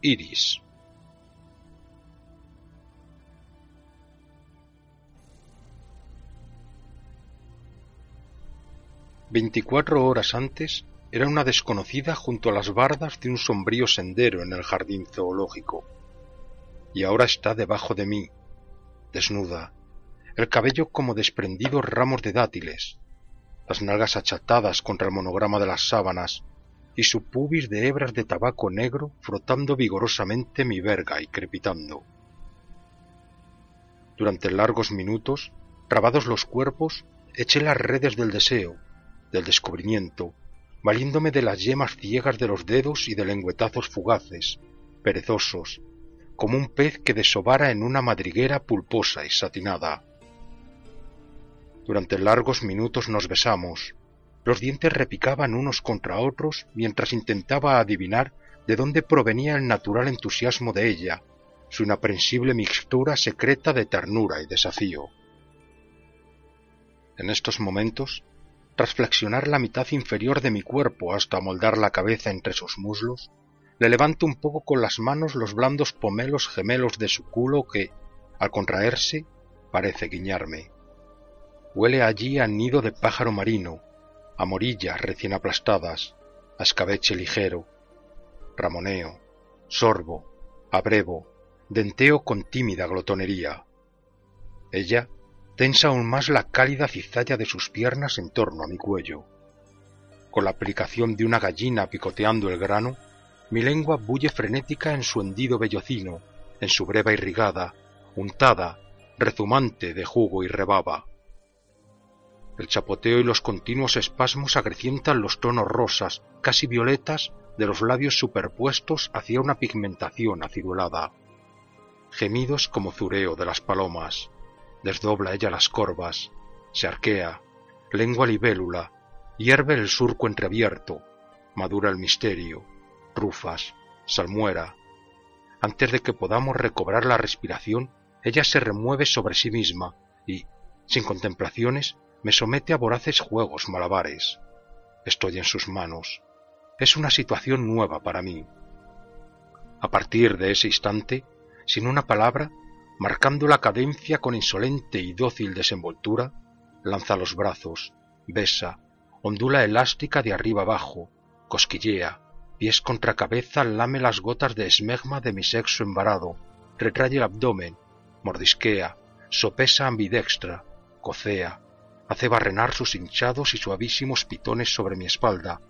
Iris Veinticuatro horas antes era una desconocida junto a las bardas de un sombrío sendero en el jardín zoológico. Y ahora está debajo de mí, desnuda, el cabello como desprendidos ramos de dátiles, las nalgas achatadas contra el monograma de las sábanas y su pubis de hebras de tabaco negro frotando vigorosamente mi verga y crepitando. Durante largos minutos, trabados los cuerpos, eché las redes del deseo, del descubrimiento, valiéndome de las yemas ciegas de los dedos y de lengüetazos fugaces, perezosos, como un pez que desobara en una madriguera pulposa y satinada. Durante largos minutos nos besamos, los dientes repicaban unos contra otros mientras intentaba adivinar de dónde provenía el natural entusiasmo de ella, su inaprensible mixtura secreta de ternura y desafío. En estos momentos tras flexionar la mitad inferior de mi cuerpo hasta moldar la cabeza entre sus muslos, le levanto un poco con las manos los blandos pomelos gemelos de su culo que, al contraerse, parece guiñarme. Huele allí a nido de pájaro marino, a morillas recién aplastadas, a escabeche ligero, ramoneo, sorbo, abrevo, denteo con tímida glotonería. Ella tensa aún más la cálida cizalla de sus piernas en torno a mi cuello. Con la aplicación de una gallina picoteando el grano, mi lengua bulle frenética en su hendido vellocino, en su breva irrigada, untada, rezumante de jugo y rebaba. El chapoteo y los continuos espasmos acrecientan los tonos rosas, casi violetas, de los labios superpuestos hacia una pigmentación acidulada. Gemidos como zureo de las palomas, desdobla ella las corvas, se arquea, lengua libélula, hierve el surco entreabierto, madura el misterio, rufas, salmuera. Antes de que podamos recobrar la respiración, ella se remueve sobre sí misma y, sin contemplaciones, me somete a voraces juegos malabares. Estoy en sus manos. Es una situación nueva para mí. A partir de ese instante, sin una palabra, marcando la cadencia con insolente y dócil desenvoltura, lanza los brazos, besa, ondula elástica de arriba abajo, cosquillea, pies contra cabeza lame las gotas de esmegma de mi sexo embarado, retrae el abdomen, mordisquea, sopesa ambidextra, cocea, hace barrenar sus hinchados y suavísimos pitones sobre mi espalda,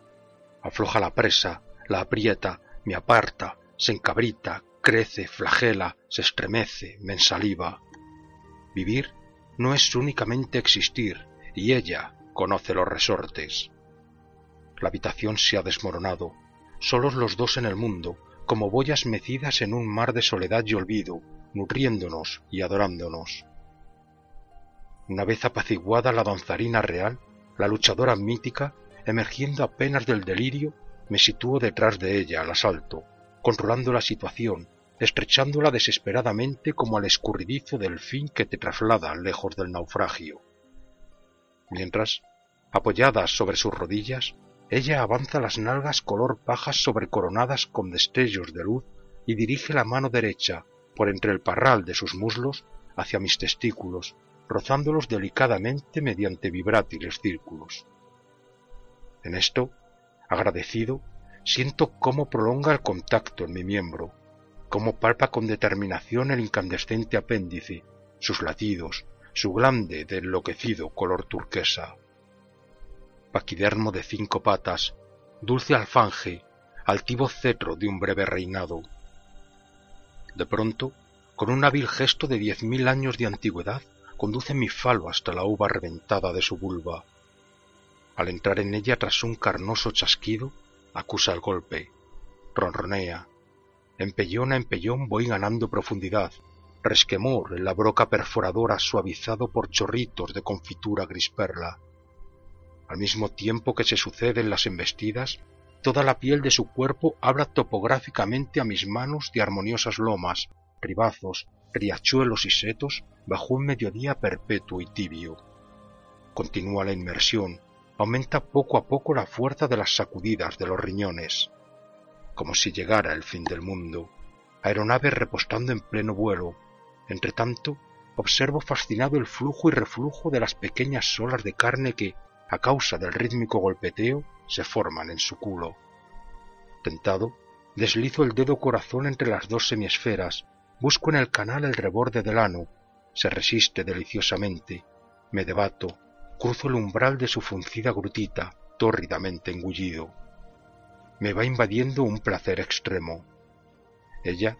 afloja la presa, la aprieta, me aparta, se encabrita, crece, flagela, se estremece, me ensaliva. Vivir no es únicamente existir, y ella conoce los resortes. La habitación se ha desmoronado, solos los dos en el mundo, como boyas mecidas en un mar de soledad y olvido, nutriéndonos y adorándonos. Una vez apaciguada la danzarina real, la luchadora mítica, emergiendo apenas del delirio, me sitúo detrás de ella al asalto, controlando la situación, estrechándola desesperadamente como al escurridizo del fin que te traslada lejos del naufragio. Mientras, apoyada sobre sus rodillas, ella avanza las nalgas color pajas sobrecoronadas con destellos de luz y dirige la mano derecha por entre el parral de sus muslos hacia mis testículos, rozándolos delicadamente mediante vibrátiles círculos. En esto, agradecido, siento cómo prolonga el contacto en mi miembro, cómo palpa con determinación el incandescente apéndice, sus latidos, su glande de enloquecido color turquesa. paquidermo de cinco patas, dulce alfanje, altivo cetro de un breve reinado. De pronto, con un hábil gesto de diez mil años de antigüedad, conduce mi falo hasta la uva reventada de su vulva. Al entrar en ella tras un carnoso chasquido, acusa el golpe, ronronea. Empellón a empellón voy ganando profundidad, resquemor en la broca perforadora suavizado por chorritos de confitura gris perla. Al mismo tiempo que se suceden las embestidas, toda la piel de su cuerpo habla topográficamente a mis manos de armoniosas lomas, ribazos, riachuelos y setos bajo un mediodía perpetuo y tibio. Continúa la inmersión, aumenta poco a poco la fuerza de las sacudidas de los riñones, como si llegara el fin del mundo, aeronave repostando en pleno vuelo. Entre tanto, observo fascinado el flujo y reflujo de las pequeñas olas de carne que, a causa del rítmico golpeteo, se forman en su culo. Tentado, deslizo el dedo corazón entre las dos semiesferas, busco en el canal el reborde del ano, se resiste deliciosamente, me debato, cruzo el umbral de su fruncida grutita, tórridamente engullido. Me va invadiendo un placer extremo. Ella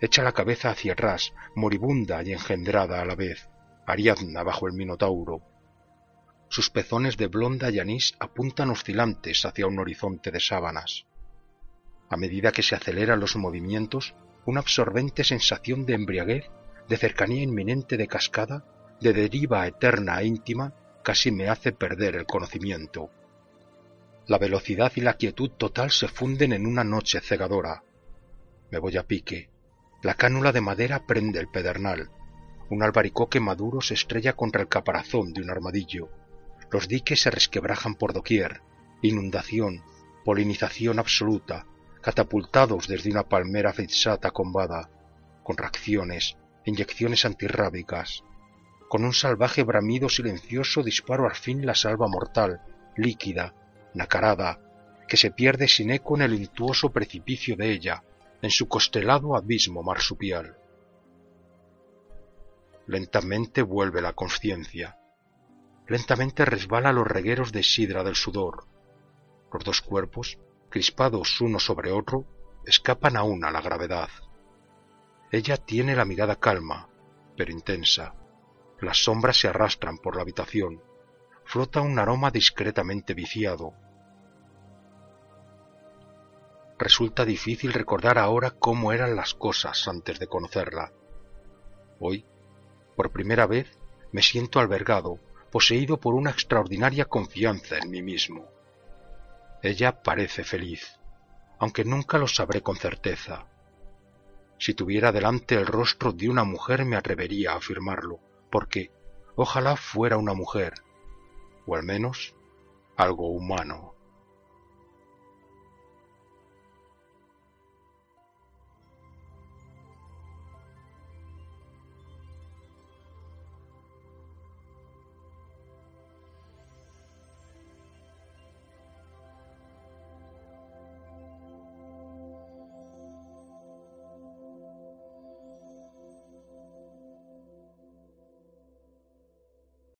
echa la cabeza hacia atrás, moribunda y engendrada a la vez, Ariadna bajo el Minotauro, sus pezones de blonda y anís apuntan oscilantes hacia un horizonte de sábanas. A medida que se aceleran los movimientos, una absorbente sensación de embriaguez, de cercanía inminente de cascada, de deriva eterna e íntima, casi me hace perder el conocimiento. La velocidad y la quietud total se funden en una noche cegadora. Me voy a pique. La cánula de madera prende el pedernal. Un albaricoque maduro se estrella contra el caparazón de un armadillo. Los diques se resquebrajan por doquier, inundación, polinización absoluta, catapultados desde una palmera fixata combada, con reacciones, inyecciones antirrábicas. Con un salvaje bramido silencioso disparo al fin la salva mortal, líquida, nacarada, que se pierde sin eco en el intuoso precipicio de ella, en su costelado abismo marsupial. Lentamente vuelve la conciencia lentamente resbala los regueros de sidra del sudor. Los dos cuerpos, crispados uno sobre otro, escapan aún a la gravedad. Ella tiene la mirada calma, pero intensa. Las sombras se arrastran por la habitación. Flota un aroma discretamente viciado. Resulta difícil recordar ahora cómo eran las cosas antes de conocerla. Hoy, por primera vez, me siento albergado, poseído por una extraordinaria confianza en mí mismo. Ella parece feliz, aunque nunca lo sabré con certeza. Si tuviera delante el rostro de una mujer me atrevería a afirmarlo, porque ojalá fuera una mujer, o al menos algo humano.